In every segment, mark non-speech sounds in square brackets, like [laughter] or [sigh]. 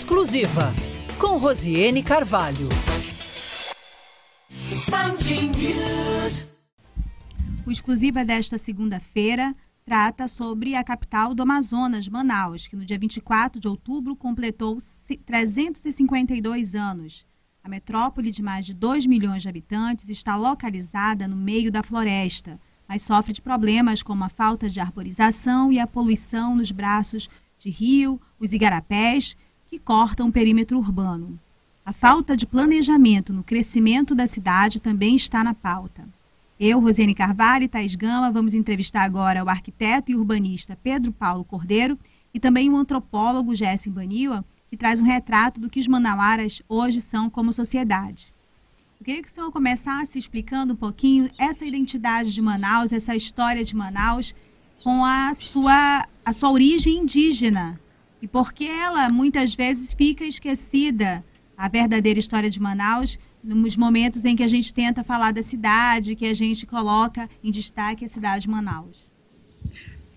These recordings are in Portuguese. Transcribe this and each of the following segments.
Exclusiva, com Rosiane Carvalho. O Exclusiva desta segunda-feira trata sobre a capital do Amazonas, Manaus, que no dia 24 de outubro completou 352 anos. A metrópole de mais de 2 milhões de habitantes está localizada no meio da floresta, mas sofre de problemas como a falta de arborização e a poluição nos braços de rio, os igarapés, que cortam o perímetro urbano. A falta de planejamento no crescimento da cidade também está na pauta. Eu, Rosiane Carvalho e Thais Gama, vamos entrevistar agora o arquiteto e urbanista Pedro Paulo Cordeiro e também o antropólogo Jéssica Baniwa, que traz um retrato do que os manauaras hoje são como sociedade. Eu queria que o senhor começasse explicando um pouquinho essa identidade de Manaus, essa história de Manaus, com a sua, a sua origem indígena e porque ela muitas vezes fica esquecida, a verdadeira história de Manaus, nos momentos em que a gente tenta falar da cidade, que a gente coloca em destaque a cidade de Manaus.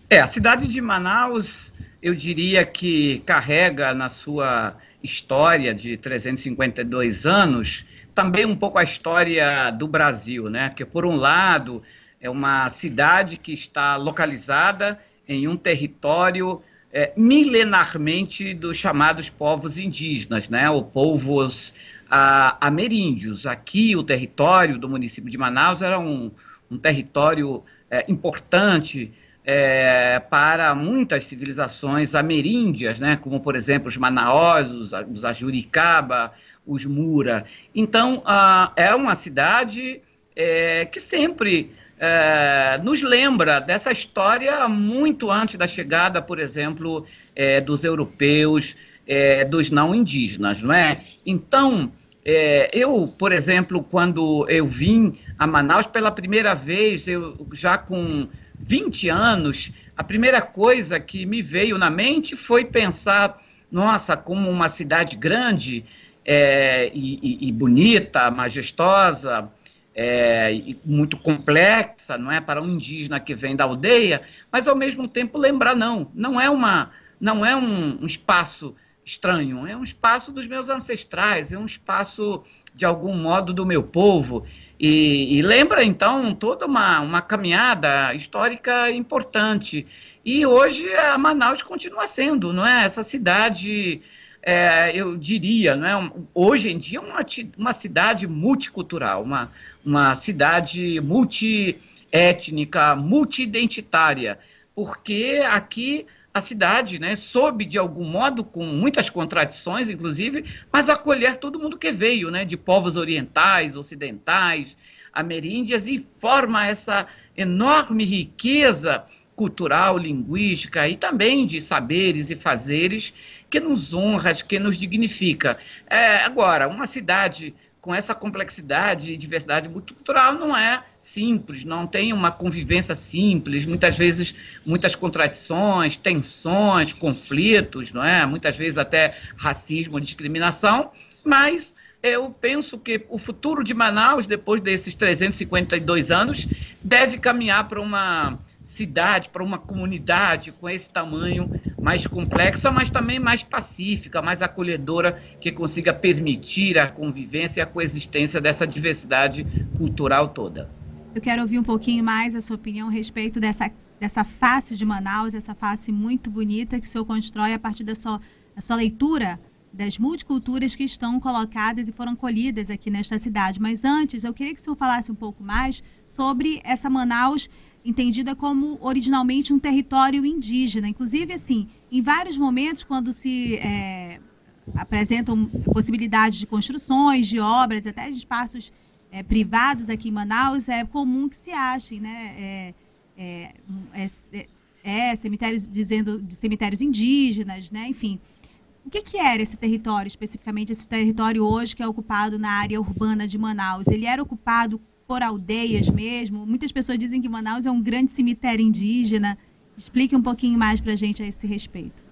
É, a cidade de Manaus, eu diria que carrega na sua história de 352 anos também um pouco a história do Brasil, né? Que por um lado é uma cidade que está localizada em um território é, milenarmente dos chamados povos indígenas, né, ou povos a, ameríndios. Aqui, o território do município de Manaus era um, um território é, importante é, para muitas civilizações ameríndias, né, como, por exemplo, os manaós, os, os ajuricaba, os mura. Então, a, é uma cidade é, que sempre é, nos lembra dessa história muito antes da chegada, por exemplo, é, dos europeus, é, dos não indígenas, não é? Então, é, eu, por exemplo, quando eu vim a Manaus pela primeira vez, eu já com 20 anos, a primeira coisa que me veio na mente foi pensar, nossa, como uma cidade grande é, e, e, e bonita, majestosa, é, muito complexa, não é? Para um indígena que vem da aldeia, mas ao mesmo tempo lembrar não, não é uma, não é um, um espaço estranho, é um espaço dos meus ancestrais, é um espaço de algum modo do meu povo. E, e lembra então toda uma, uma caminhada histórica importante. E hoje a Manaus continua sendo, não é? Essa cidade é, eu diria, não é? hoje em dia, uma, uma cidade multicultural, uma, uma cidade multiétnica, multiidentitária, porque aqui a cidade, né, soube de algum modo, com muitas contradições, inclusive, mas acolher todo mundo que veio, né, de povos orientais, ocidentais, ameríndias, e forma essa enorme riqueza cultural, linguística e também de saberes e fazeres que nos honra, que nos dignifica. É, agora, uma cidade com essa complexidade e diversidade multicultural não é simples, não tem uma convivência simples, muitas vezes muitas contradições, tensões, conflitos, não é? Muitas vezes até racismo, discriminação, mas eu penso que o futuro de Manaus, depois desses 352 anos, deve caminhar para uma cidade, para uma comunidade com esse tamanho mais complexa, mas também mais pacífica, mais acolhedora, que consiga permitir a convivência e a coexistência dessa diversidade cultural toda. Eu quero ouvir um pouquinho mais a sua opinião a respeito dessa, dessa face de Manaus, essa face muito bonita que o senhor constrói a partir da sua, da sua leitura das multiculturas que estão colocadas e foram colhidas aqui nesta cidade. Mas antes, eu queria que o senhor falasse um pouco mais sobre essa Manaus entendida como originalmente um território indígena. Inclusive, assim, em vários momentos, quando se é, apresentam possibilidades de construções, de obras, até de espaços é, privados aqui em Manaus, é comum que se achem, né? É, é, é, é cemitérios dizendo de cemitérios indígenas, né? Enfim, o que, que era esse território, especificamente esse território hoje que é ocupado na área urbana de Manaus? Ele era ocupado por aldeias mesmo? Muitas pessoas dizem que Manaus é um grande cemitério indígena. Explique um pouquinho mais para a gente a esse respeito.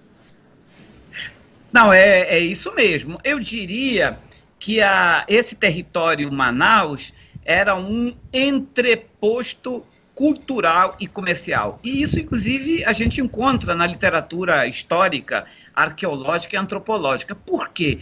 Não, é, é isso mesmo. Eu diria que a, esse território Manaus era um entreposto cultural e comercial. E isso, inclusive, a gente encontra na literatura histórica, arqueológica e antropológica. Por quê?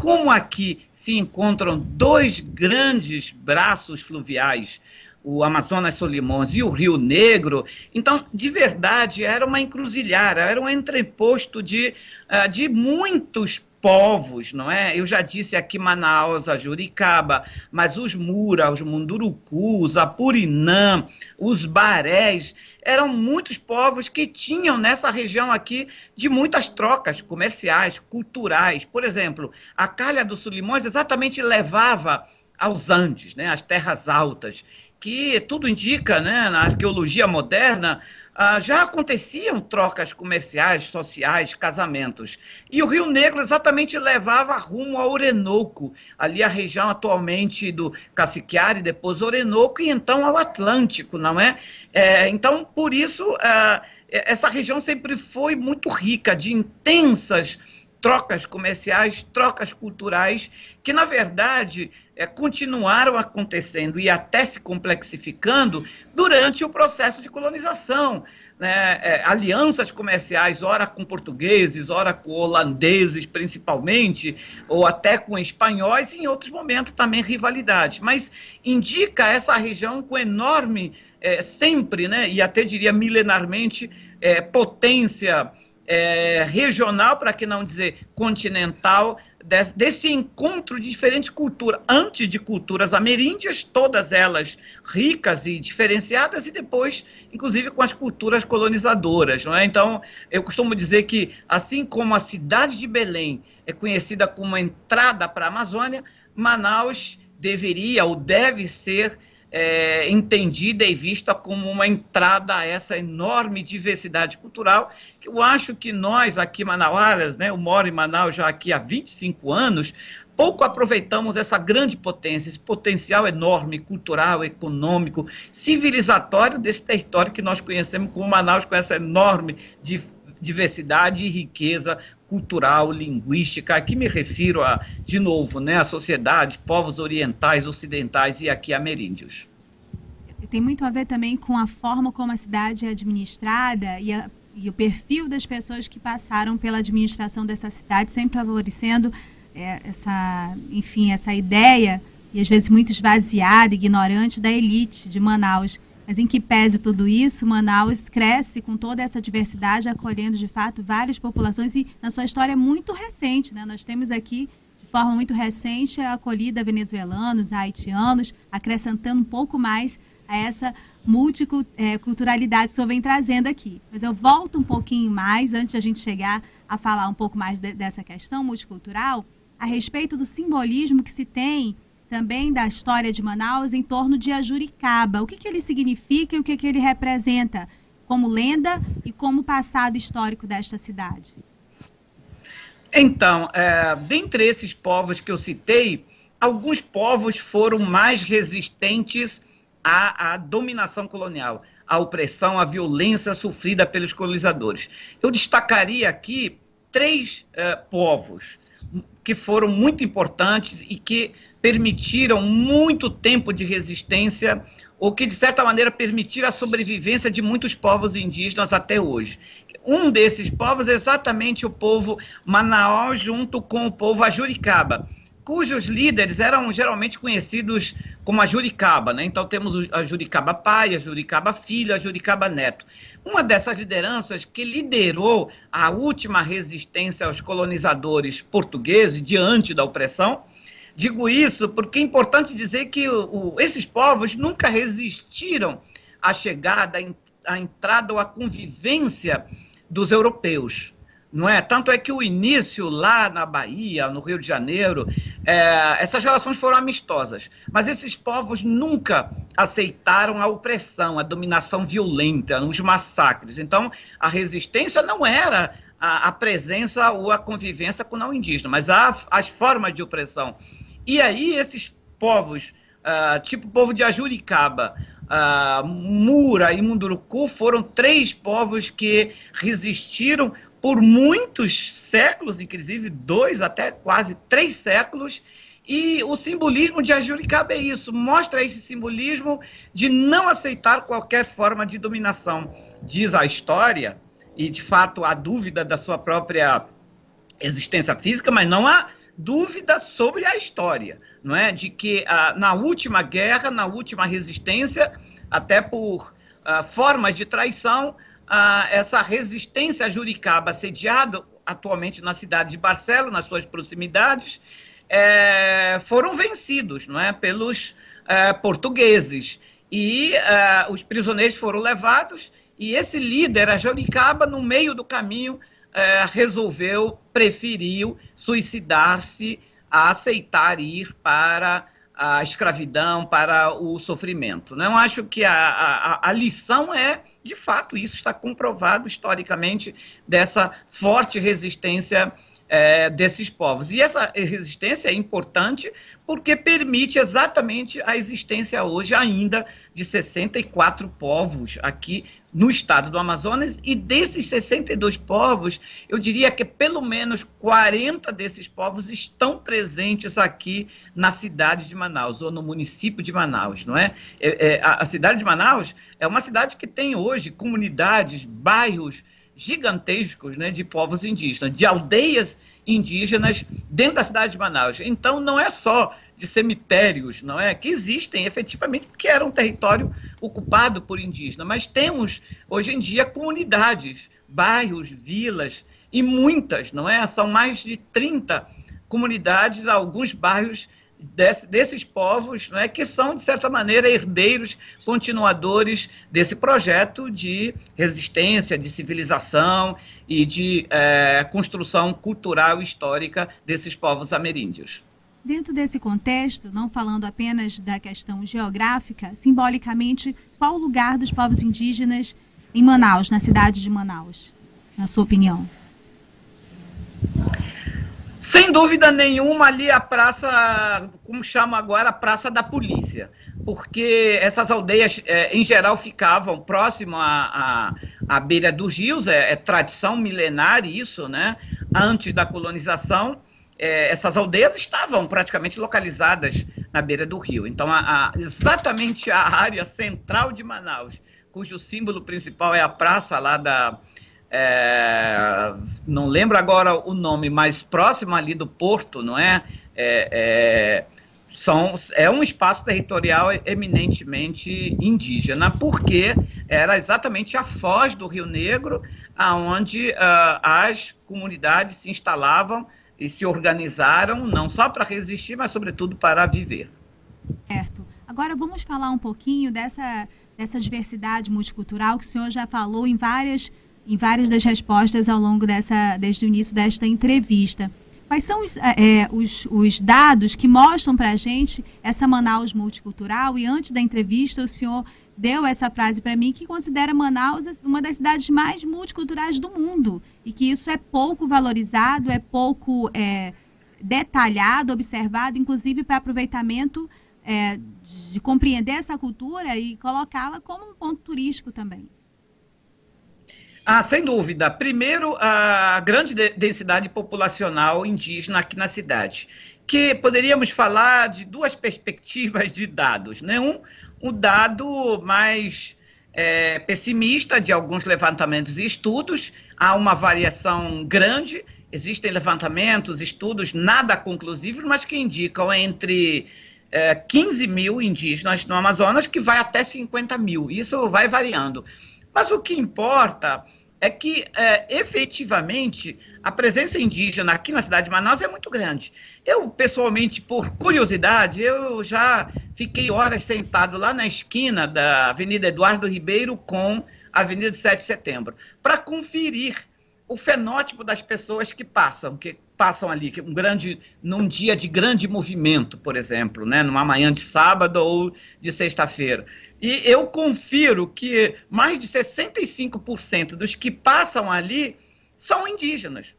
Como aqui se encontram dois grandes braços fluviais, o Amazonas Solimões e o Rio Negro, então, de verdade, era uma encruzilhada, era um entreposto de, uh, de muitos povos, não é? Eu já disse aqui Manaus, a Juricaba, mas os Mura, os Mundurucus, a Purinã, os Barés, eram muitos povos que tinham nessa região aqui de muitas trocas comerciais, culturais. Por exemplo, a Calha do Sulimões exatamente levava aos Andes, né, às terras altas, que tudo indica, né, na arqueologia moderna, ah, já aconteciam trocas comerciais, sociais, casamentos. E o Rio Negro exatamente levava rumo ao Orenoco, ali a região atualmente do Caciquiari, depois Orenoco, e então ao Atlântico, não é? é então, por isso, ah, essa região sempre foi muito rica de intensas trocas comerciais, trocas culturais, que na verdade é, continuaram acontecendo e até se complexificando durante o processo de colonização. Né? É, alianças comerciais, ora com portugueses, ora com holandeses principalmente, ou até com espanhóis, e em outros momentos também rivalidades. Mas indica essa região com enorme, é, sempre, né, e até diria milenarmente, é, potência é, regional, para que não dizer continental, desse, desse, encontro de diferentes culturas, antes de culturas ameríndias, todas elas ricas e diferenciadas, e depois, inclusive, com as culturas colonizadoras. Não é? Então, eu costumo dizer que, assim como a cidade de Belém é conhecida como a entrada para a Amazônia, Manaus deveria ou deve ser é, entendida e vista como uma entrada a essa enorme diversidade cultural, que eu acho que nós aqui manauaras, né, eu moro em Manaus já aqui há 25 anos, pouco aproveitamos essa grande potência, esse potencial enorme, cultural, econômico, civilizatório desse território que nós conhecemos como Manaus, com essa enorme diversidade e riqueza cultural, linguística. Aqui me refiro a, de novo, né, a sociedades, povos orientais, ocidentais e aqui ameríndios. Tem muito a ver também com a forma como a cidade é administrada e, a, e o perfil das pessoas que passaram pela administração dessa cidade, sempre favorecendo é, essa, enfim, essa ideia e às vezes muito esvaziada, ignorante da elite de Manaus mas em que pese tudo isso, Manaus cresce com toda essa diversidade, acolhendo de fato várias populações e na sua história muito recente. Né? Nós temos aqui, de forma muito recente, a acolhida venezuelanos, haitianos, acrescentando um pouco mais a essa multiculturalidade que o senhor vem trazendo aqui. Mas eu volto um pouquinho mais, antes de a gente chegar a falar um pouco mais de, dessa questão multicultural, a respeito do simbolismo que se tem também da história de Manaus em torno de Ajuricaba. O que, que ele significa e o que, que ele representa como lenda e como passado histórico desta cidade? Então, é, dentre esses povos que eu citei, alguns povos foram mais resistentes à, à dominação colonial, à opressão, à violência sofrida pelos colonizadores. Eu destacaria aqui três é, povos que foram muito importantes e que permitiram muito tempo de resistência, ou que, de certa maneira, permitiram a sobrevivência de muitos povos indígenas até hoje. Um desses povos é exatamente o povo Manaus, junto com o povo Ajuricaba, cujos líderes eram geralmente conhecidos como Ajuricaba. Né? Então, temos a Juricaba pai, a Juricaba filho, a Juricaba neto. Uma dessas lideranças que liderou a última resistência aos colonizadores portugueses diante da opressão Digo isso porque é importante dizer que o, o, esses povos nunca resistiram à chegada, à entrada ou à convivência dos europeus. Não é? Tanto é que o início lá na Bahia, no Rio de Janeiro, é, essas relações foram amistosas. Mas esses povos nunca aceitaram a opressão, a dominação violenta, os massacres. Então, a resistência não era a, a presença ou a convivência com o não indígena, mas a, as formas de opressão. E aí esses povos, uh, tipo o povo de Ajuricaba, uh, Mura e Munduruku, foram três povos que resistiram por muitos séculos, inclusive dois até quase três séculos, E o simbolismo de Ajuricaba é isso, mostra esse simbolismo de não aceitar qualquer forma de dominação. Diz a história, e de fato há dúvida da sua própria existência física, mas não há dúvida sobre a história, não é? De que ah, na última guerra, na última resistência, até por ah, formas de traição, ah, essa resistência Juricaba, sediada atualmente na cidade de Barcelos, nas suas proximidades, é, foram vencidos não é, pelos é, portugueses. E é, os prisioneiros foram levados, e esse líder, a Joricaba, no meio do caminho, é, resolveu, preferiu suicidar-se a aceitar ir para a escravidão, para o sofrimento. Não acho que a, a, a lição é, de fato, isso está comprovado historicamente, dessa forte resistência é, desses povos. E essa resistência é importante porque permite exatamente a existência hoje ainda de 64 povos aqui no estado do Amazonas, e desses 62 povos, eu diria que pelo menos 40 desses povos estão presentes aqui na cidade de Manaus, ou no município de Manaus, não é? é, é a, a cidade de Manaus é uma cidade que tem hoje comunidades, bairros, gigantescos né, de povos indígenas, de aldeias indígenas dentro da cidade de Manaus. Então, não é só de cemitérios, não é? Que existem efetivamente, porque era um território ocupado por indígenas, mas temos hoje em dia comunidades, bairros, vilas e muitas, não é? São mais de 30 comunidades, alguns bairros desse, desses povos, né, que são, de certa maneira, herdeiros, continuadores desse projeto de resistência, de civilização e de é, construção cultural e histórica desses povos ameríndios. Dentro desse contexto, não falando apenas da questão geográfica, simbolicamente, qual o lugar dos povos indígenas em Manaus, na cidade de Manaus, na sua opinião? Sem dúvida nenhuma, ali a praça, como chama agora, a Praça da Polícia, porque essas aldeias, é, em geral, ficavam próximo à, à, à beira dos rios, é, é, tradição milenar isso, né? Antes da colonização, é, essas aldeias estavam praticamente localizadas na beira do rio. Então, a, a, exatamente a área central de Manaus, cujo símbolo principal é a praça lá da é, não lembro agora o nome, mas próximo ali do porto, não é? é, é são, é um espaço territorial eminentemente indígena, porque era exatamente a foz do Rio Negro, aonde uh, as comunidades se instalavam e se organizaram, não só para resistir, mas sobretudo para viver. Certo. Agora vamos falar um pouquinho dessa, dessa diversidade multicultural que o senhor já falou em várias em várias das respostas ao longo dessa, desde o início desta entrevista. Quais são os, é, os, os dados que mostram para a gente essa Manaus multicultural? E antes da entrevista, o senhor deu essa frase para mim que considera Manaus uma das cidades mais multiculturais do mundo e que isso é pouco valorizado, é pouco é, detalhado, observado, inclusive para aproveitamento é, de compreender essa cultura e colocá-la como um ponto turístico também. Ah, sem dúvida. Primeiro, a grande densidade populacional indígena aqui na cidade, que poderíamos falar de duas perspectivas de dados. Né? Um, um dado mais é, pessimista de alguns levantamentos e estudos, há uma variação grande, existem levantamentos, estudos nada conclusivos, mas que indicam entre é, 15 mil indígenas no Amazonas, que vai até 50 mil. Isso vai variando. Mas o que importa é que, é, efetivamente, a presença indígena aqui na cidade de Manaus é muito grande. Eu, pessoalmente, por curiosidade, eu já fiquei horas sentado lá na esquina da Avenida Eduardo Ribeiro com a Avenida 7 de Setembro, para conferir o fenótipo das pessoas que passam, que passam ali, um grande, num dia de grande movimento, por exemplo, né, numa manhã de sábado ou de sexta-feira. E eu confiro que mais de 65% dos que passam ali são indígenas,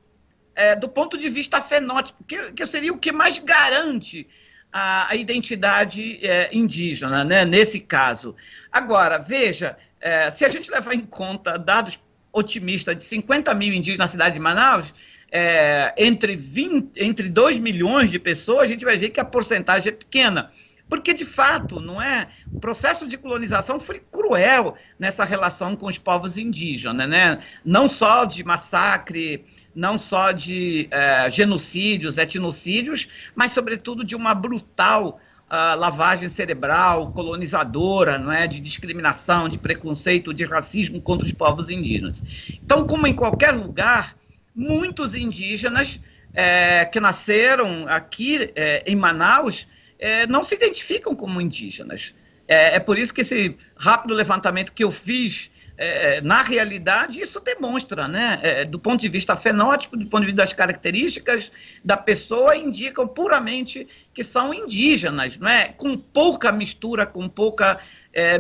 é, do ponto de vista fenótipo, que, que seria o que mais garante a, a identidade é, indígena, né, nesse caso. Agora, veja, é, se a gente levar em conta dados otimistas de 50 mil indígenas na cidade de Manaus, é, entre, 20, entre 2 milhões de pessoas, a gente vai ver que a porcentagem é pequena. Porque, de fato, não é? O processo de colonização foi cruel nessa relação com os povos indígenas, né? Não só de massacre, não só de é, genocídios, etnocídios, mas, sobretudo, de uma brutal uh, lavagem cerebral, colonizadora, não é? de discriminação, de preconceito, de racismo contra os povos indígenas. Então, como em qualquer lugar, muitos indígenas é, que nasceram aqui é, em Manaus é, não se identificam como indígenas. É, é, por isso que esse rápido levantamento que eu fiz, é, é na realidade, isso demonstra, né, do ponto de vista fenótipo, do ponto de vista das características da pessoa, indicam puramente que são indígenas, não é? com pouca mistura, com pouca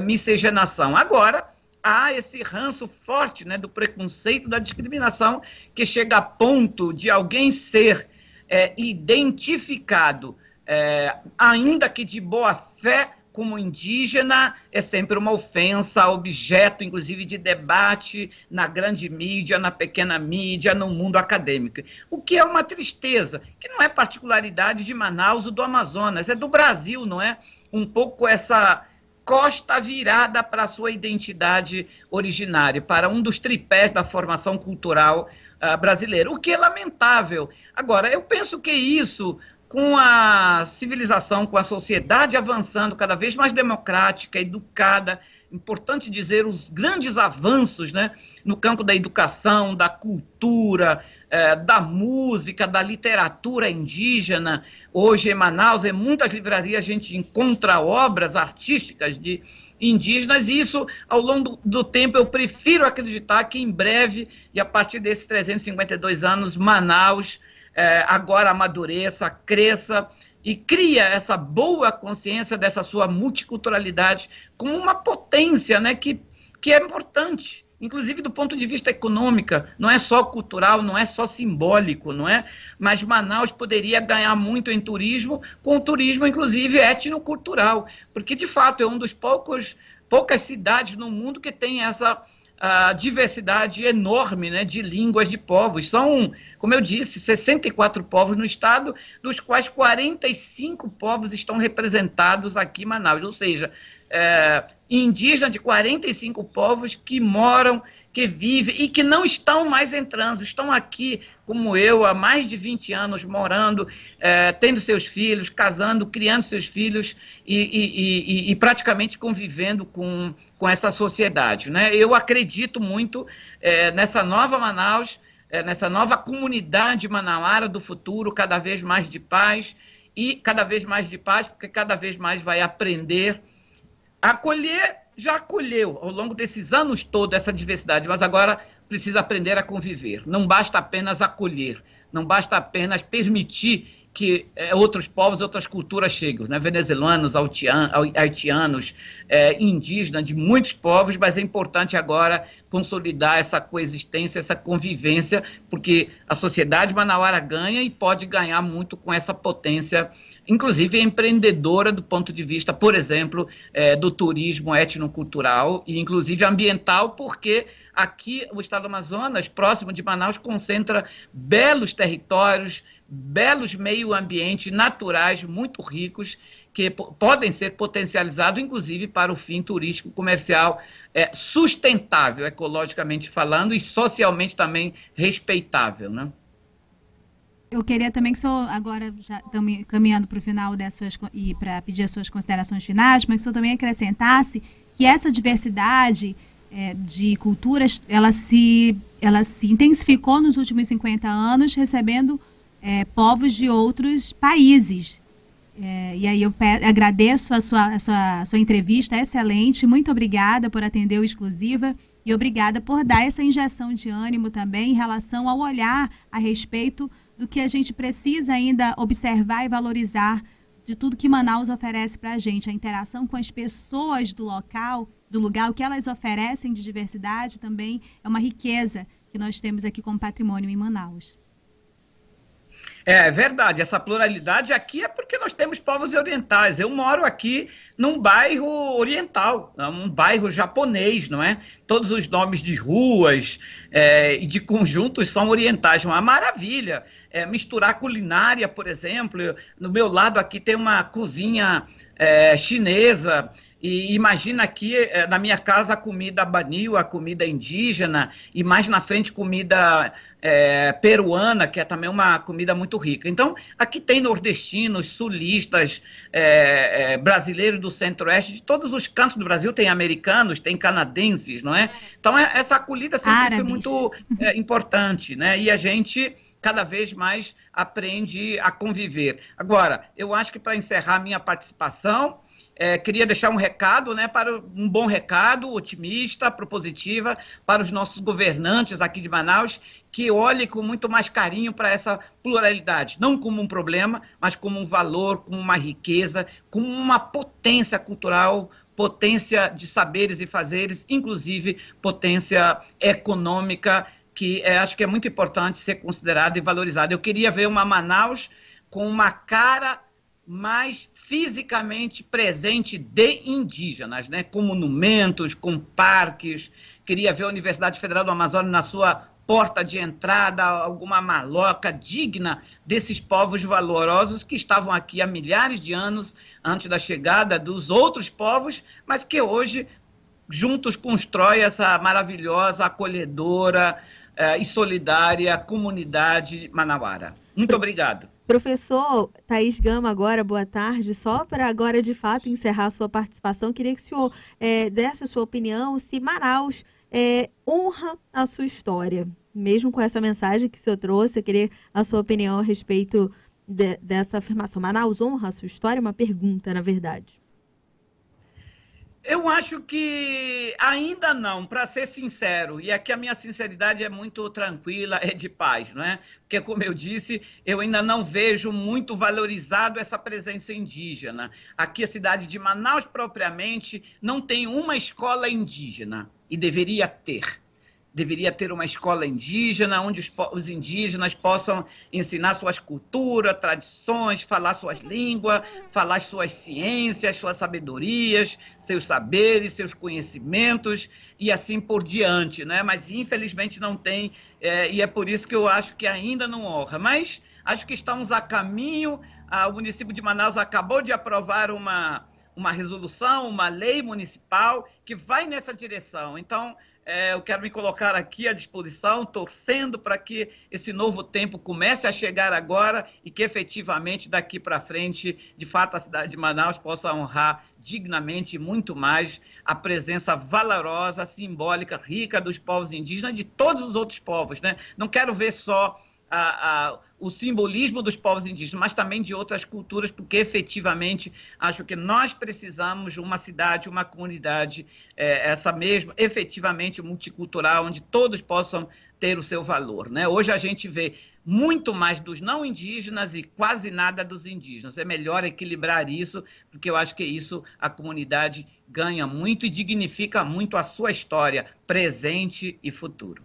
miscigenação. Agora, há esse ranço forte né, do preconceito, da discriminação, que chega a ponto de alguém ser identificado é, ainda que de boa fé, como indígena, é sempre uma ofensa, objeto, inclusive, de debate na grande mídia, na pequena mídia, no mundo acadêmico. O que é uma tristeza, que não é particularidade de Manaus ou do Amazonas, é do Brasil, não é? Um pouco essa costa virada para a sua identidade originária, para um dos tripés da formação cultural uh, brasileira, o que é lamentável. Agora, eu penso que isso com a civilização, com a sociedade avançando cada vez mais democrática, educada, importante dizer os grandes avanços né, no campo da educação, da cultura, eh, da música, da literatura indígena. Hoje em Manaus, em muitas livrarias, a gente encontra obras artísticas de indígenas, e isso, ao longo do tempo, eu prefiro acreditar que em breve, e a partir desses 352 anos, Manaus é, agora amadureça, cresça e cria essa boa consciência dessa sua multiculturalidade como uma potência né, que, que é importante, inclusive do ponto de vista econômico, não é só cultural, não é só simbólico, não é? Mas Manaus poderia ganhar muito em turismo, com o turismo, inclusive, etnocultural, porque, de fato, é um dos poucos poucas cidades no mundo que tem essa a diversidade enorme né, de línguas de povos. São, como eu disse, 64 povos no estado, dos quais 45 povos estão representados aqui em Manaus, ou seja, é, indígena de 45 povos que moram que vivem e que não estão mais entrando, estão aqui, como eu, há mais de 20 anos, morando, é, tendo seus filhos, casando, criando seus filhos e, e, e, e, praticamente convivendo com, com essa sociedade. Né? Eu acredito muito é, nessa nova Manaus, é, nessa nova comunidade manauara do futuro, cada vez mais de paz, e cada vez mais de paz, porque cada vez mais vai aprender acolher já acolheu ao longo desses anos todos essa diversidade, mas agora precisa aprender a conviver. Não basta apenas acolher, não basta apenas permitir que é, outros povos, outras culturas cheguem, né? venezuelanos, haitianos, é, indígenas, de muitos povos, mas é importante agora consolidar essa coexistência, essa convivência, porque a sociedade manauara ganha e pode ganhar muito com essa potência, inclusive empreendedora do ponto de vista, por exemplo, é, do turismo etnocultural e inclusive ambiental, porque aqui o estado do Amazonas, próximo de Manaus, concentra belos territórios, belos meio ambientes naturais muito ricos que podem ser potencializados, inclusive para o fim turístico comercial é, sustentável, ecologicamente falando, e socialmente também respeitável, né? Eu queria também que o senhor, agora já estamos caminhando para o final dessas e para pedir as suas considerações finais, mas que o senhor também acrescentasse que essa diversidade é, de culturas, ela se, ela se intensificou nos últimos 50 anos, recebendo é, povos de outros países. É, e aí eu agradeço a sua, a, sua, a sua entrevista, excelente. Muito obrigada por atender o Exclusiva e obrigada por dar essa injeção de ânimo também em relação ao olhar a respeito do que a gente precisa ainda observar e valorizar de tudo que Manaus oferece para a gente, a interação com as pessoas do local, do lugar, o que elas oferecem de diversidade também é uma riqueza que nós temos aqui como patrimônio em Manaus. É verdade, essa pluralidade aqui é porque nós temos povos orientais. Eu moro aqui num bairro oriental, um bairro japonês, não é? Todos os nomes de ruas é, e de conjuntos são orientais, uma maravilha. É, misturar culinária, por exemplo, no meu lado aqui tem uma cozinha é, chinesa, e imagina aqui eh, na minha casa a comida banil, a comida indígena, e mais na frente comida é, peruana, que é também uma comida muito rica. Então, aqui tem nordestinos, sulistas, é, é, brasileiros do centro-oeste, de todos os cantos do Brasil, tem americanos, tem canadenses, não é? Então, essa acolhida sempre foi muito importante, né? E a gente cada vez mais aprende a conviver. Agora, eu acho que para encerrar minha participação, é, queria deixar um recado, né, para um bom recado, otimista, propositiva, para os nossos governantes aqui de Manaus, que olhem com muito mais carinho para essa pluralidade, não como um problema, mas como um valor, como uma riqueza, como uma potência cultural, potência de saberes e fazeres, inclusive potência econômica, que é, acho que é muito importante ser considerada e valorizada. Eu queria ver uma Manaus com uma cara mais fisicamente presente de indígenas, né? com monumentos, com parques. Queria ver a Universidade Federal do Amazonas na sua porta de entrada, alguma maloca digna desses povos valorosos que estavam aqui há milhares de anos antes da chegada dos outros povos, mas que hoje juntos constrói essa maravilhosa, acolhedora eh, e solidária comunidade manauara. Muito obrigado. Professor Thaís Gama, agora, boa tarde. Só para agora, de fato, encerrar a sua participação, queria que o senhor é, desse a sua opinião se Manaus é, honra a sua história. Mesmo com essa mensagem que o senhor trouxe, eu queria a sua opinião a respeito de, dessa afirmação. Manaus honra a sua história? Uma pergunta, na verdade. Eu acho que ainda não, para ser sincero, e aqui a minha sinceridade é muito tranquila, é de paz, não é? Porque, como eu disse, eu ainda não vejo muito valorizado essa presença indígena. Aqui, a cidade de Manaus, propriamente, não tem uma escola indígena, e deveria ter deveria ter uma escola indígena, onde os, os, indígenas possam ensinar suas culturas, tradições, falar suas línguas, falar suas ciências, suas sabedorias, seus saberes, seus conhecimentos e assim por diante, né? Mas infelizmente não tem, é, e é por isso que eu acho que ainda não honra. Mas acho que estamos a caminho, ah, o município de Manaus acabou de aprovar uma, uma resolução, uma lei municipal que vai nessa direção. Então, é, eu quero me colocar aqui à disposição, torcendo para que esse novo tempo comece a chegar agora e que efetivamente daqui para frente, de fato, a cidade de Manaus possa honrar dignamente muito mais a presença valorosa, simbólica, rica dos povos indígenas, de todos os outros povos. Né? Não quero ver só a, a, o simbolismo dos povos indígenas, mas também de outras culturas, porque efetivamente acho que nós precisamos de uma cidade, uma comunidade, é, essa mesma, efetivamente multicultural, onde todos possam ter o seu valor. Né? Hoje a gente vê muito mais dos não indígenas e quase nada dos indígenas. É melhor equilibrar isso, porque eu acho que isso a comunidade ganha muito e dignifica muito a sua história, presente e futuro.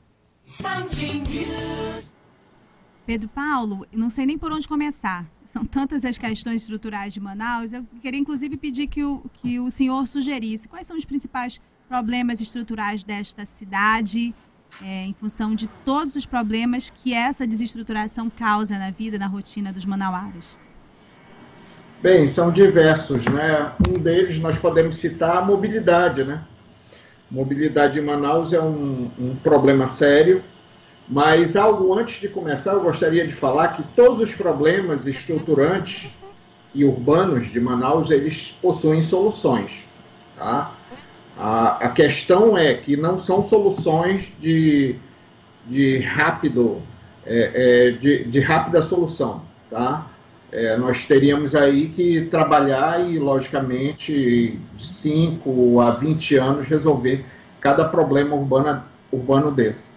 Pedro Paulo, não sei nem por onde começar. São tantas as questões estruturais de Manaus. Eu queria, inclusive, pedir que o, que o senhor sugerisse quais são os principais problemas estruturais desta cidade, é, em função de todos os problemas que essa desestruturação causa na vida, na rotina dos manauaras. Bem, são diversos, né? Um deles nós podemos citar a mobilidade, né? Mobilidade em Manaus é um, um problema sério mas algo antes de começar, eu gostaria de falar que todos os problemas estruturantes e urbanos de Manaus, eles possuem soluções. Tá? A, a questão é que não são soluções de, de rápido, é, é, de, de rápida solução. Tá? É, nós teríamos aí que trabalhar e, logicamente, de 5 a 20 anos resolver cada problema urbano, urbano desse.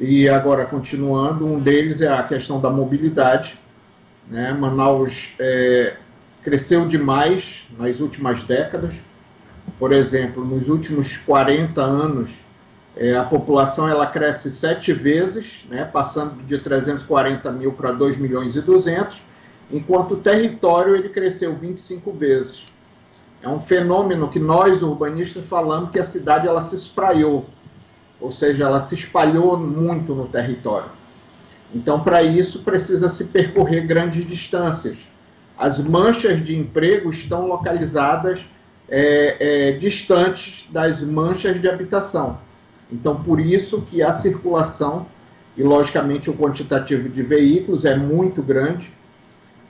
E agora, continuando, um deles é a questão da mobilidade. Né? Manaus é, cresceu demais nas últimas décadas. Por exemplo, nos últimos 40 anos, É, a população ela cresce sete vezes, né, passando de 340 mil para 2 milhões e 200, enquanto o território ele cresceu 25 vezes. É um fenômeno que nós, urbanistas, falamos que a cidade ela se espraiou, ou seja, ela se espalhou muito no território. Então, para isso, precisa se percorrer grandes distâncias. As manchas de emprego estão localizadas é, é, distantes das manchas de habitação. Então, por isso que a circulação e, logicamente, o quantitativo de veículos é muito grande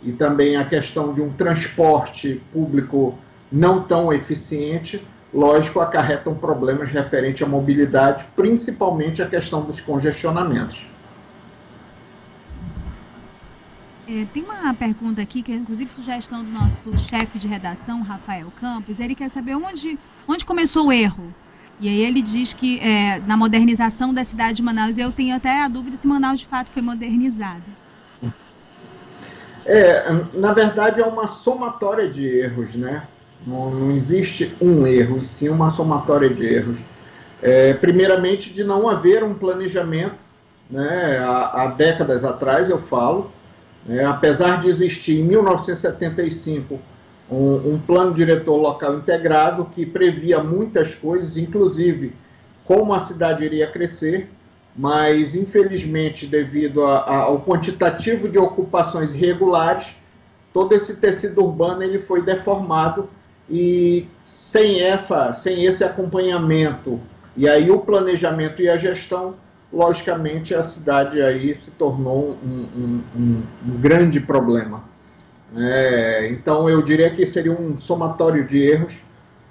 e também a questão de um transporte público não tão eficiente, lógico, acarretam problemas referentes à mobilidade, principalmente a questão dos congestionamentos. É, tem uma pergunta aqui, que é inclusive sugestão do nosso chefe de redação, Rafael Campos. Ele quer saber onde, onde começou o erro. E aí ele diz que é, na modernização da cidade de Manaus, eu tenho até a dúvida se Manaus de fato foi modernizada. É, na verdade é uma somatória de erros, né? Não, não existe um erro, e sim uma somatória de erros. É, primeiramente, de não haver um planejamento, né? há, há décadas atrás, eu falo, né? apesar de existir em 1975 um, um, plano diretor local integrado que previa muitas coisas, inclusive como a cidade iria crescer, mas infelizmente, devido a, a, ao quantitativo de ocupações irregulares, todo esse tecido urbano ele foi deformado e sem essa, sem esse acompanhamento e aí o planejamento e a gestão, logicamente a cidade aí se tornou um, um, um, grande problema. É, então eu diria que seria um somatório de erros,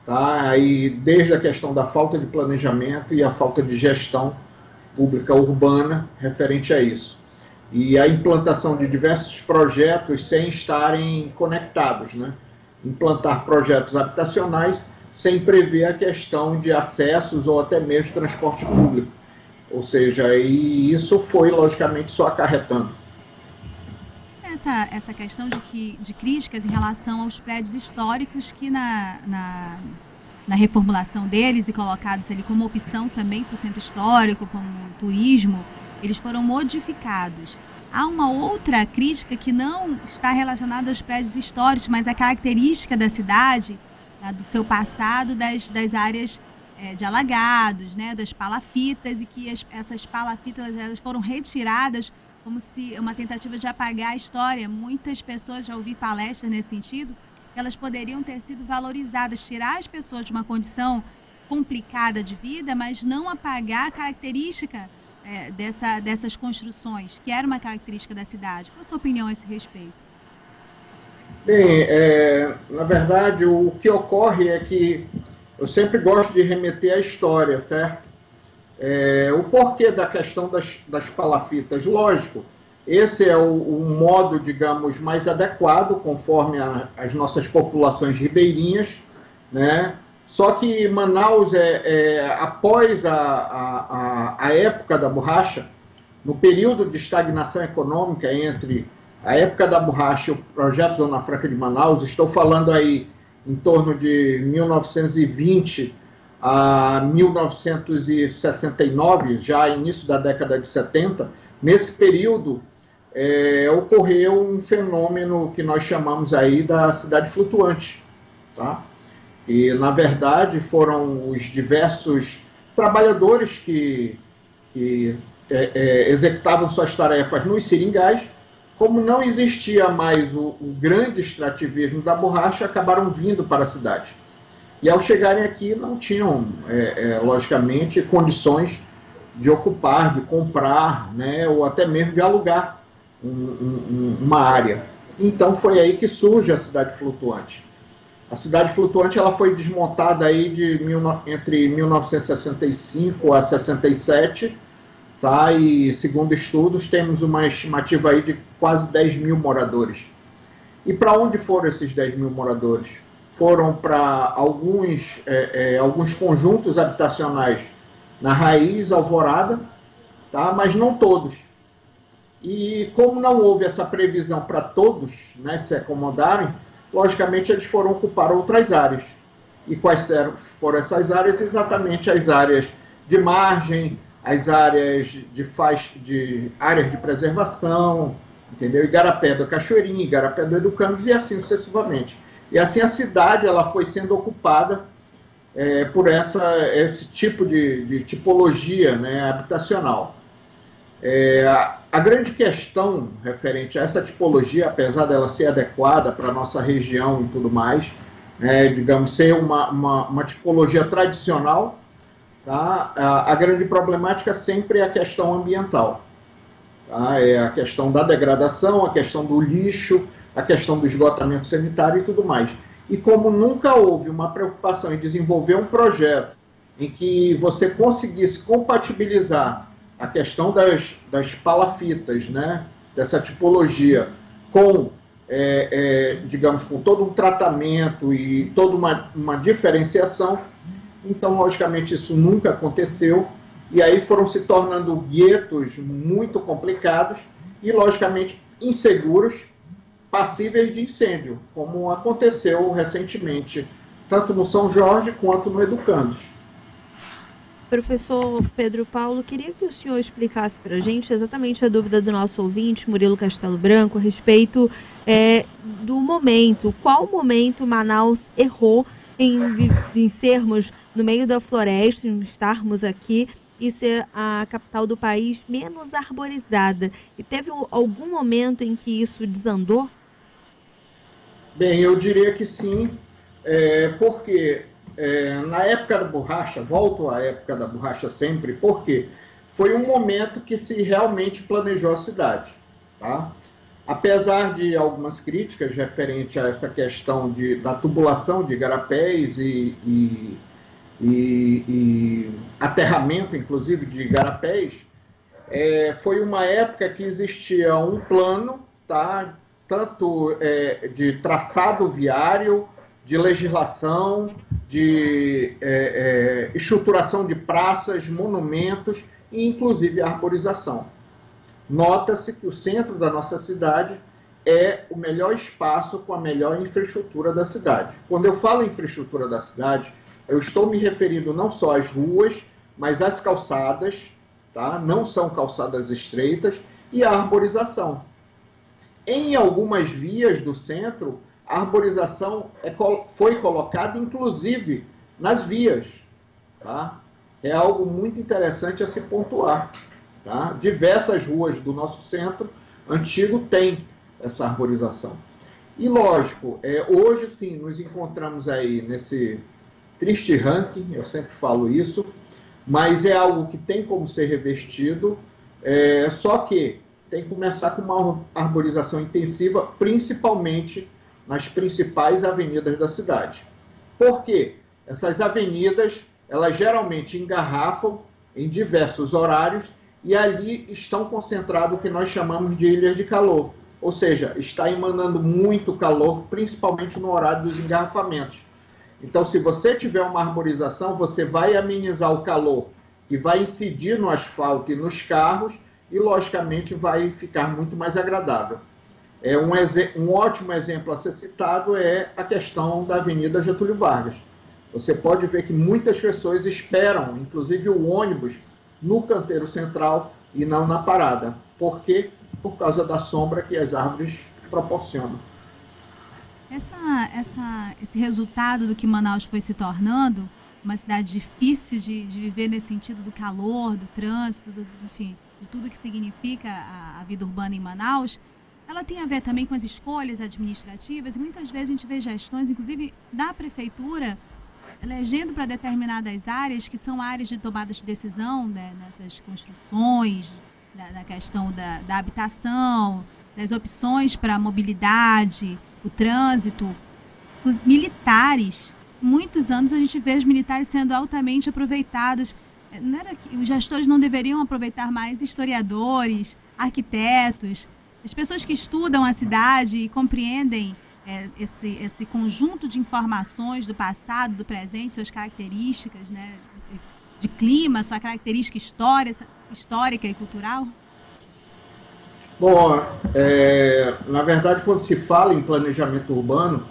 tá? Aí desde a questão da falta de planejamento e a falta de gestão pública urbana referente a isso. E a implantação de diversos projetos sem estarem conectados, né? Implantar projetos habitacionais sem prever a questão de acessos ou até mesmo transporte público. Ou seja, e isso foi logicamente só acarretando. Essa, essa questão de, que, de críticas em relação aos prédios históricos que na, na, na reformulação deles e colocados ali como opção também para o centro histórico, como turismo, eles foram modificados. Há uma outra crítica que não está relacionada aos prédios históricos, mas a característica da cidade, né, do seu passado, das, das áreas é, de alagados, né, das palafitas, e que as, essas palafitas elas foram retiradas como se uma tentativa de apagar a história. Muitas pessoas já ouvi palestras nesse sentido, elas poderiam ter sido valorizadas, tirar as pessoas de uma condição complicada de vida, mas não apagar a característica é, dessa, dessas construções, que era uma característica da cidade. Qual a sua opinião a esse respeito? Bem, é, na verdade, o que ocorre é que eu sempre gosto de remeter à história, certo? É, o porquê da questão das, das palafitas, lógico, esse é o, o modo, digamos, mais adequado, conforme a, as nossas populações ribeirinhas, né? Só que Manaus, é, é após a, a, a época da borracha, no período de estagnação econômica entre a época da borracha e o projeto Zona Franca de Manaus, estou falando aí em torno de 1920 a 1969, já início da década de 70, nesse período é, ocorreu um fenômeno que nós chamamos aí da cidade flutuante, tá? E, na verdade, foram os diversos trabalhadores que, que é, é, executavam suas tarefas nos seringais. Como não existia mais o, o grande extrativismo da borracha, acabaram vindo para a cidade. E ao chegarem aqui, não tinham, é, é, logicamente, condições de ocupar, de comprar, né, ou até mesmo de alugar um, um, uma área. Então foi aí que surge a cidade flutuante. A cidade flutuante ela foi desmontada aí de mil, entre 1965 a 67, tá? E segundo estudos temos uma estimativa aí de quase 10 mil moradores. E para onde foram esses 10 mil moradores? Foram para alguns, é, é, alguns conjuntos habitacionais na raiz alvorada, tá? Mas não todos. E como não houve essa previsão para todos, né, se acomodarem, logicamente eles foram ocupar outras áreas. E quais foram essas áreas? Exatamente as áreas de margem, as áreas de, faz, de áreas de preservação, entendeu? Igarapé do Cachoeirinha, Igarapé do Educandos e assim sucessivamente. E assim a cidade ela foi sendo ocupada é, por essa, esse tipo de, de tipologia né, habitacional. É, a, grande questão referente a essa tipologia, apesar dela ser adequada para a nossa região e tudo mais, né, digamos, ser uma, uma, uma tipologia tradicional, tá? a, a, grande problemática sempre é a questão ambiental. Tá? É a questão da degradação, a questão do lixo, a questão do esgotamento sanitário e tudo mais. E como nunca houve uma preocupação em desenvolver um projeto em que você conseguisse compatibilizar a questão das, das palafitas, né, dessa tipologia, com, é, é, digamos, com todo um tratamento e toda uma, uma diferenciação, então, logicamente, isso nunca aconteceu, e aí foram se tornando guetos muito complicados e, logicamente, inseguros, passíveis de incêndio, como aconteceu recentemente, tanto no São Jorge quanto no Educandos. Professor Pedro Paulo, queria que o senhor explicasse para a gente exatamente a dúvida do nosso ouvinte, Murilo Castelo Branco, a respeito é, do momento. Qual momento Manaus errou em, em sermos no meio da floresta, em estarmos aqui e ser a capital do país menos arborizada? E teve algum momento em que isso desandou? Bem, eu diria que sim, é, porque é, na época da borracha, volto à época da borracha sempre, porque foi um momento que se realmente planejou a cidade. Tá? Apesar de algumas críticas referente a essa questão de, da tubulação de garapés e, e, e, e aterramento, inclusive, de garapés, é, foi uma época que existia um plano tá, tanto é, de traçado viário, de legislação, de é, é, estruturação de praças, monumentos e inclusive arborização. Nota-se que o centro da nossa cidade é o melhor espaço com a melhor infraestrutura da cidade. Quando eu falo infraestrutura da cidade, eu estou me referindo não só às ruas, mas às calçadas, tá? não são calçadas estreitas, e a arborização. Em algumas vias do centro, a arborização é, foi colocada, inclusive, nas vias. Tá? É algo muito interessante a se pontuar. Tá? Diversas ruas do nosso centro antigo têm essa arborização. E lógico, é, hoje sim nos encontramos aí nesse triste ranking, eu sempre falo isso, mas é algo que tem como ser revestido, é, só que tem que começar com uma arborização intensiva, principalmente nas principais avenidas da cidade. Por quê? Essas avenidas, elas geralmente engarrafam em diversos horários e ali estão concentrados o que nós chamamos de ilhas de calor, ou seja, está emanando muito calor, principalmente no horário dos engarrafamentos. Então, se você tiver uma arborização, você vai amenizar o calor que vai incidir no asfalto e nos carros e, logicamente, vai ficar muito mais agradável. É um, um ótimo exemplo a ser citado é a questão da Avenida Getúlio Vargas. Você pode ver que muitas pessoas esperam, inclusive o ônibus, no canteiro central e não na parada. Por quê? Por causa da sombra que as árvores proporcionam. Essa, essa, esse resultado do que Manaus foi se tornando, uma cidade difícil de, de viver nesse sentido do calor, do trânsito, do, enfim, de tudo que significa a, a vida urbana em Manaus, ela tem a ver também com as escolhas administrativas e muitas vezes a gente vê gestões, inclusive da prefeitura, elegendo para determinadas áreas que são áreas de tomada de decisão né, nessas construções, da, da questão da, da, habitação, das opções para a mobilidade, o trânsito. Os militares, muitos anos a gente vê os militares sendo altamente aproveitados não era que os gestores não deveriam aproveitar mais historiadores, arquitetos, as pessoas que estudam a cidade e compreendem é, esse, esse conjunto de informações do passado, do presente, suas características, né, de clima, sua característica história, histórica e cultural? Bom, é, na verdade, quando se fala em planejamento urbano,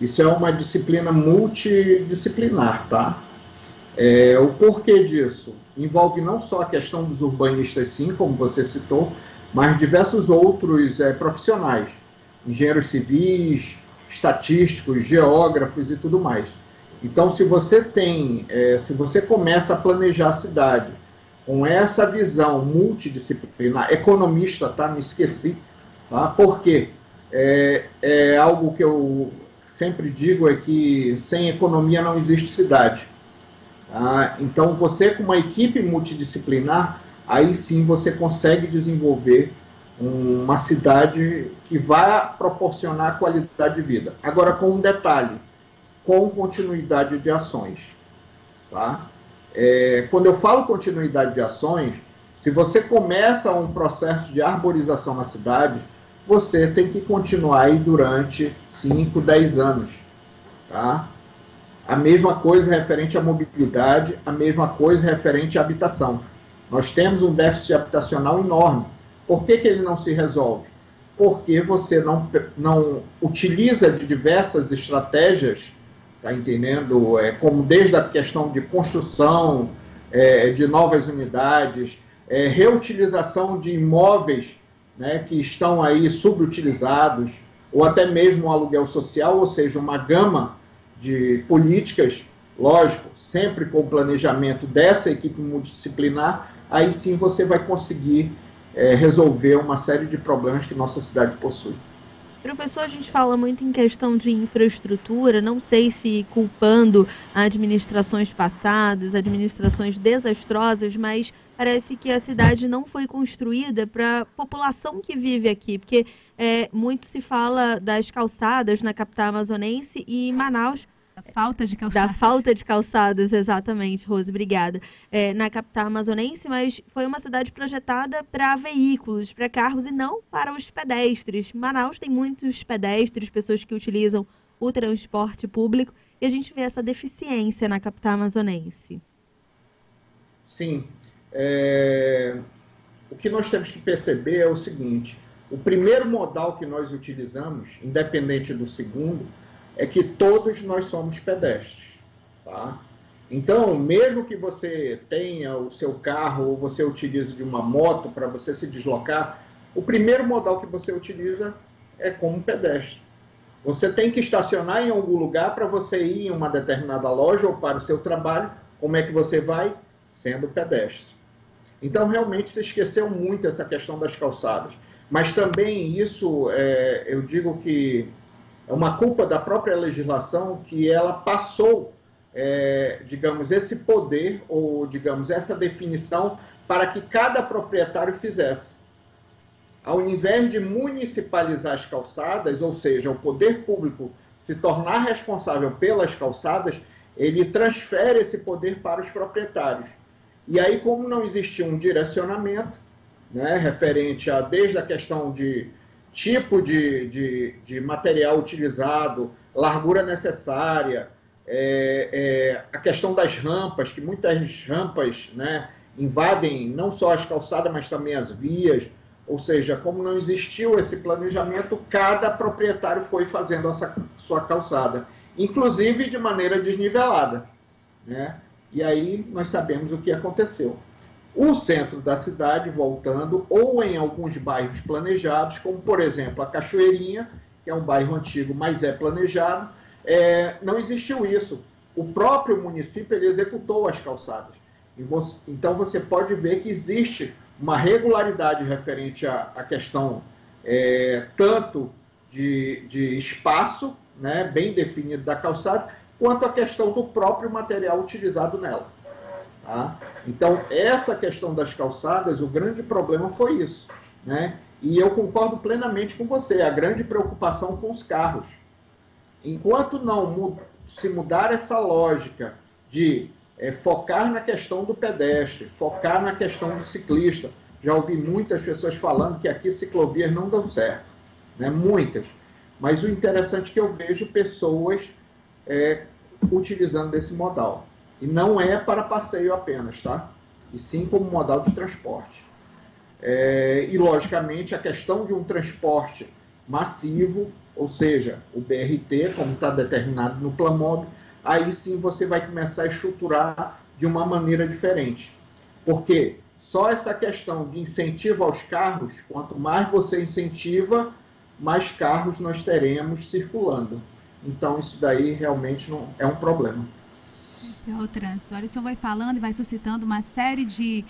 isso é uma disciplina multidisciplinar, tá? É, o porquê disso? Envolve não só a questão dos urbanistas, sim, como você citou, mas diversos outros é, profissionais, engenheiros civis, estatísticos, geógrafos e tudo mais. Então, se você tem, é, se você começa a planejar a cidade com essa visão multidisciplinar, economista, tá? Me esqueci, tá? Porque é, é algo que eu sempre digo é que sem economia não existe cidade. Tá? Então, você com uma equipe multidisciplinar, aí sim você consegue desenvolver uma cidade que vai proporcionar qualidade de vida. Agora, com um detalhe, com continuidade de ações. Tá? É, quando eu falo continuidade de ações, se você começa um processo de arborização na cidade, você tem que continuar aí durante 5, 10 anos. Tá? A mesma coisa referente à mobilidade, a mesma coisa referente à habitação. Nós temos um déficit habitacional enorme. Por que, que ele não se resolve? Porque você não, não utiliza de diversas estratégias Está entendendo? É, como desde a questão de construção é, de novas unidades, é, reutilização de imóveis né, que estão aí subutilizados, ou até mesmo o aluguel social, ou seja, uma gama de políticas, lógico, sempre com o planejamento dessa equipe multidisciplinar, aí sim você vai conseguir é, resolver uma série de problemas que nossa cidade possui. Professor, a gente fala muito em questão de infraestrutura, não sei se culpando administrações passadas, administrações desastrosas, mas parece que a cidade não foi construída para a população que vive aqui, porque é, muito se fala das calçadas na capital amazonense e Manaus da falta de calçadas. Da falta de calçadas, exatamente, Rose, obrigada. É, na capital amazonense, mas foi uma cidade projetada para veículos, para carros e não para os pedestres. Manaus tem muitos pedestres, pessoas que utilizam o transporte público, e a gente vê essa deficiência na capital amazonense. Sim. É... O que nós temos que perceber é o seguinte: o primeiro modal que nós utilizamos, independente do segundo, é que todos nós somos pedestres, tá? Então, mesmo que você tenha o seu carro ou você utilize de uma moto para você se deslocar, o primeiro modal que você utiliza é como pedestre. Você tem que estacionar em algum lugar para você ir em uma determinada loja ou para o seu trabalho. Como é que você vai? Sendo pedestre. Então, realmente se esqueceu muito essa questão das calçadas. Mas também isso, é, eu digo que é uma culpa da própria legislação que ela passou, é, digamos, esse poder ou, digamos, essa definição para que cada proprietário fizesse. Ao invés de municipalizar as calçadas, ou seja, o poder público se tornar responsável pelas calçadas, ele transfere esse poder para os proprietários. E aí, como não existia um direcionamento, né, referente a desde a questão de tipo de, de, de material utilizado, largura necessária, é, é, a questão das rampas, que muitas rampas né, invadem não só as calçadas, mas também as vias. Ou seja, como não existiu esse planejamento, cada proprietário foi fazendo essa sua calçada, inclusive de maneira desnivelada. Né? E aí nós sabemos o que aconteceu o centro da cidade voltando, ou em alguns bairros planejados, como por exemplo a Cachoeirinha, que é um bairro antigo, mas é planejado, é, não existiu isso. O próprio município executou as calçadas. Você, então você pode ver que existe uma regularidade referente à, à questão é, tanto de, de espaço, né, bem definido da calçada, quanto a questão do próprio material utilizado nela. Tá? Então, essa questão das calçadas, o grande problema foi isso. Né? E eu concordo plenamente com você, a grande preocupação com os carros. Enquanto não se mudar essa lógica de é, focar na questão do pedestre, focar na questão do ciclista, já ouvi muitas pessoas falando que aqui ciclovias não dão certo, né? muitas. Mas o interessante é que eu vejo pessoas é, utilizando desse modal. E não é para passeio apenas, tá? E sim como modal de transporte. É, e, logicamente, a questão de um transporte massivo, ou seja, o BRT, como está determinado no Plamob, aí sim você vai começar a estruturar de uma maneira diferente. Porque só essa questão de incentivo aos carros, quanto mais você incentiva, mais carros nós teremos circulando. Então, isso daí realmente não é um problema. É o trânsito. Olha, o senhor vai falando e vai suscitando uma série de,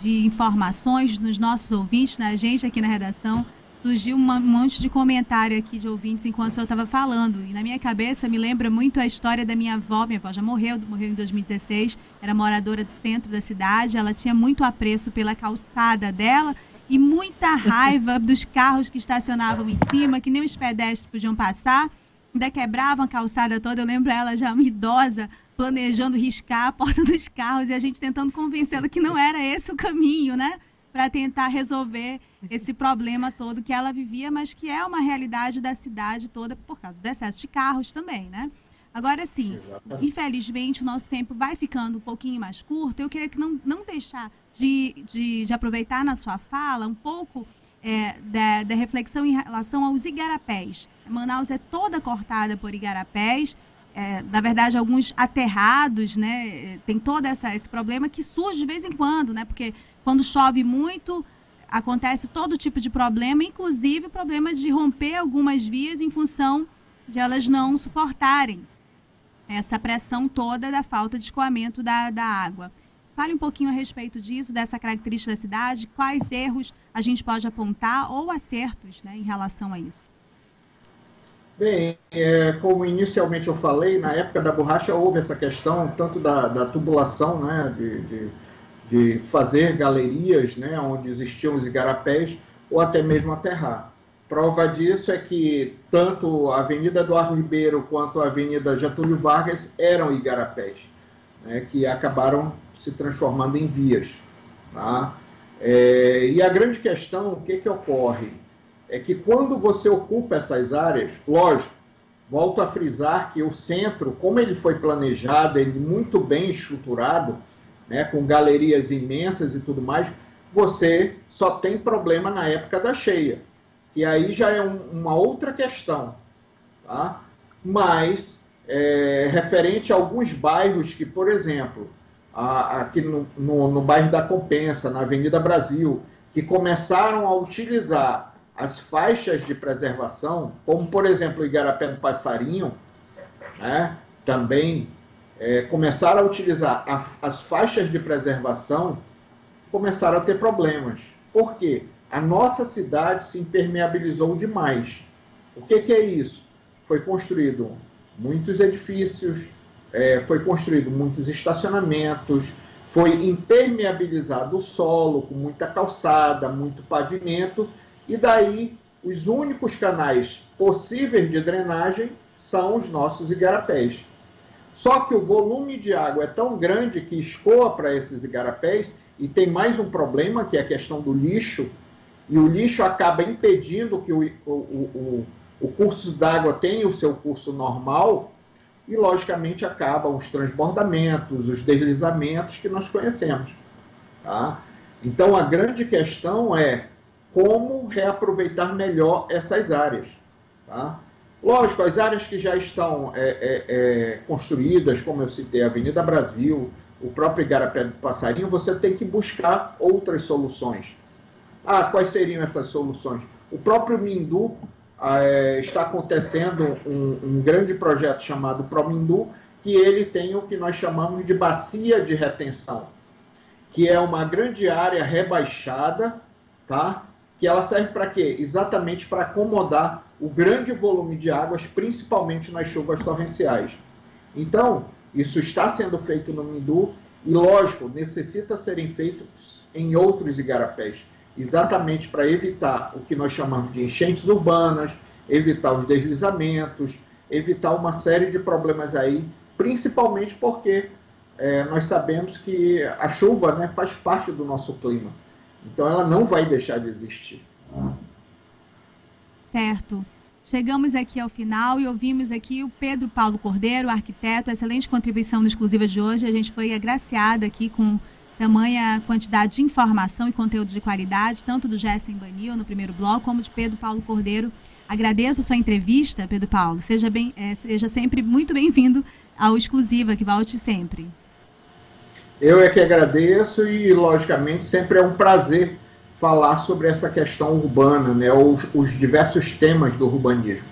de informações nos nossos ouvintes, na gente aqui na redação surgiu um monte de comentário aqui de ouvintes enquanto o senhor estava falando. E na minha cabeça me lembra muito a história da minha avó. Minha avó já morreu, morreu em 2016, era moradora do centro da cidade. Ela tinha muito apreço pela calçada dela e muita raiva [laughs] dos carros que estacionavam em cima, que nem os pedestres podiam passar. Ainda quebravam a calçada toda. Eu lembro ela já uma idosa planejando riscar a porta [laughs] dos carros e a gente tentando convencê-la que não era esse o caminho, né? para tentar resolver esse problema todo que ela vivia, mas que é uma realidade da cidade toda por causa do excesso de carros também, né? Agora sim, infelizmente o nosso tempo vai ficando um pouquinho mais curto. Eu queria que não, não deixar de, de, de aproveitar na sua fala um pouco é, da, da, reflexão em relação aos igarapés. Manaus é toda cortada por igarapés. É, na verdade, alguns aterrados, né? Tem todo essa, esse problema que surge de vez em quando, né? Porque quando chove muito, acontece todo tipo de problema, inclusive o problema de romper algumas vias em função de elas não suportarem essa pressão toda da falta de escoamento da, da água. Fale um pouquinho a respeito disso, dessa característica da cidade, quais erros a gente pode apontar ou acertos né, em relação a isso. Bem, é, como inicialmente eu falei, na época da borracha houve essa questão tanto da, da tubulação, né, de, de de fazer galerias, né, onde existiam os igarapés, ou até mesmo aterrar. Prova disso é que tanto a Avenida Eduardo Ribeiro quanto a Avenida Getúlio Vargas eram igarapés, né, que acabaram se transformando em vias. Tá? É, e a grande questão, o que, que ocorre? É que quando você ocupa essas áreas, lógico, volto a frisar que o centro, como ele foi planejado, ele muito bem estruturado, né, com galerias imensas e tudo mais, você só tem problema na época da cheia. E aí já é um, uma outra questão. Tá? Mas, é, referente a alguns bairros que, por exemplo, a, aqui no, no, no bairro da Compensa, na Avenida Brasil, que começaram a utilizar as faixas de preservação, como, por exemplo, o Igarapé do Passarinho, né, também é, começaram a utilizar a, as faixas de preservação, começaram a ter problemas. Por quê? A nossa cidade se impermeabilizou demais. O que, que é isso? Foi construído muitos edifícios, é, foi construído muitos estacionamentos, foi impermeabilizado o solo com muita calçada, muito pavimento, e daí os únicos canais possíveis de drenagem são os nossos igarapés. Só que o volume de água é tão grande que escoa para esses igarapés e tem mais um problema, que é a questão do lixo, e o lixo acaba impedindo que o, o, o, o curso d'água tenha o seu curso normal, e logicamente acabam os transbordamentos, os deslizamentos que nós conhecemos. Tá? Então a grande questão é como reaproveitar melhor essas áreas. Tá? Lógico, as áreas que já estão é, é, é, construídas, como eu citei, a Avenida Brasil, o próprio Igarapé do Passarinho, você tem que buscar outras soluções. Ah, quais seriam essas soluções? O próprio Mindu ah, é, está acontecendo um, um, grande projeto chamado ProMindu, que ele tem o que nós chamamos de bacia de retenção, que é uma grande área rebaixada, tá? Que ela serve para quê? Exatamente para acomodar o grande volume de águas, principalmente nas chuvas torrenciais. Então, isso está sendo feito no Mindu e, lógico, necessita serem feitos em outros igarapés, exatamente para evitar o que nós chamamos de enchentes urbanas, evitar os deslizamentos, evitar uma série de problemas aí, principalmente porque é, nós sabemos que a chuva né, faz parte do nosso clima. Então ela não vai deixar de existir. Certo. Chegamos aqui ao final e ouvimos aqui o Pedro Paulo Cordeiro, arquiteto, excelente contribuição no exclusiva de hoje. A gente foi agraciada aqui com tamanha quantidade de informação e conteúdo de qualidade, tanto do Gessen Banil no primeiro bloco, como de Pedro Paulo Cordeiro. Agradeço sua entrevista, Pedro Paulo. Seja, bem, é, seja sempre muito bem-vindo ao Exclusiva, que volte sempre. Eu é que agradeço e, logicamente, sempre é um prazer falar sobre essa questão urbana, né, os, os diversos temas do urbanismo.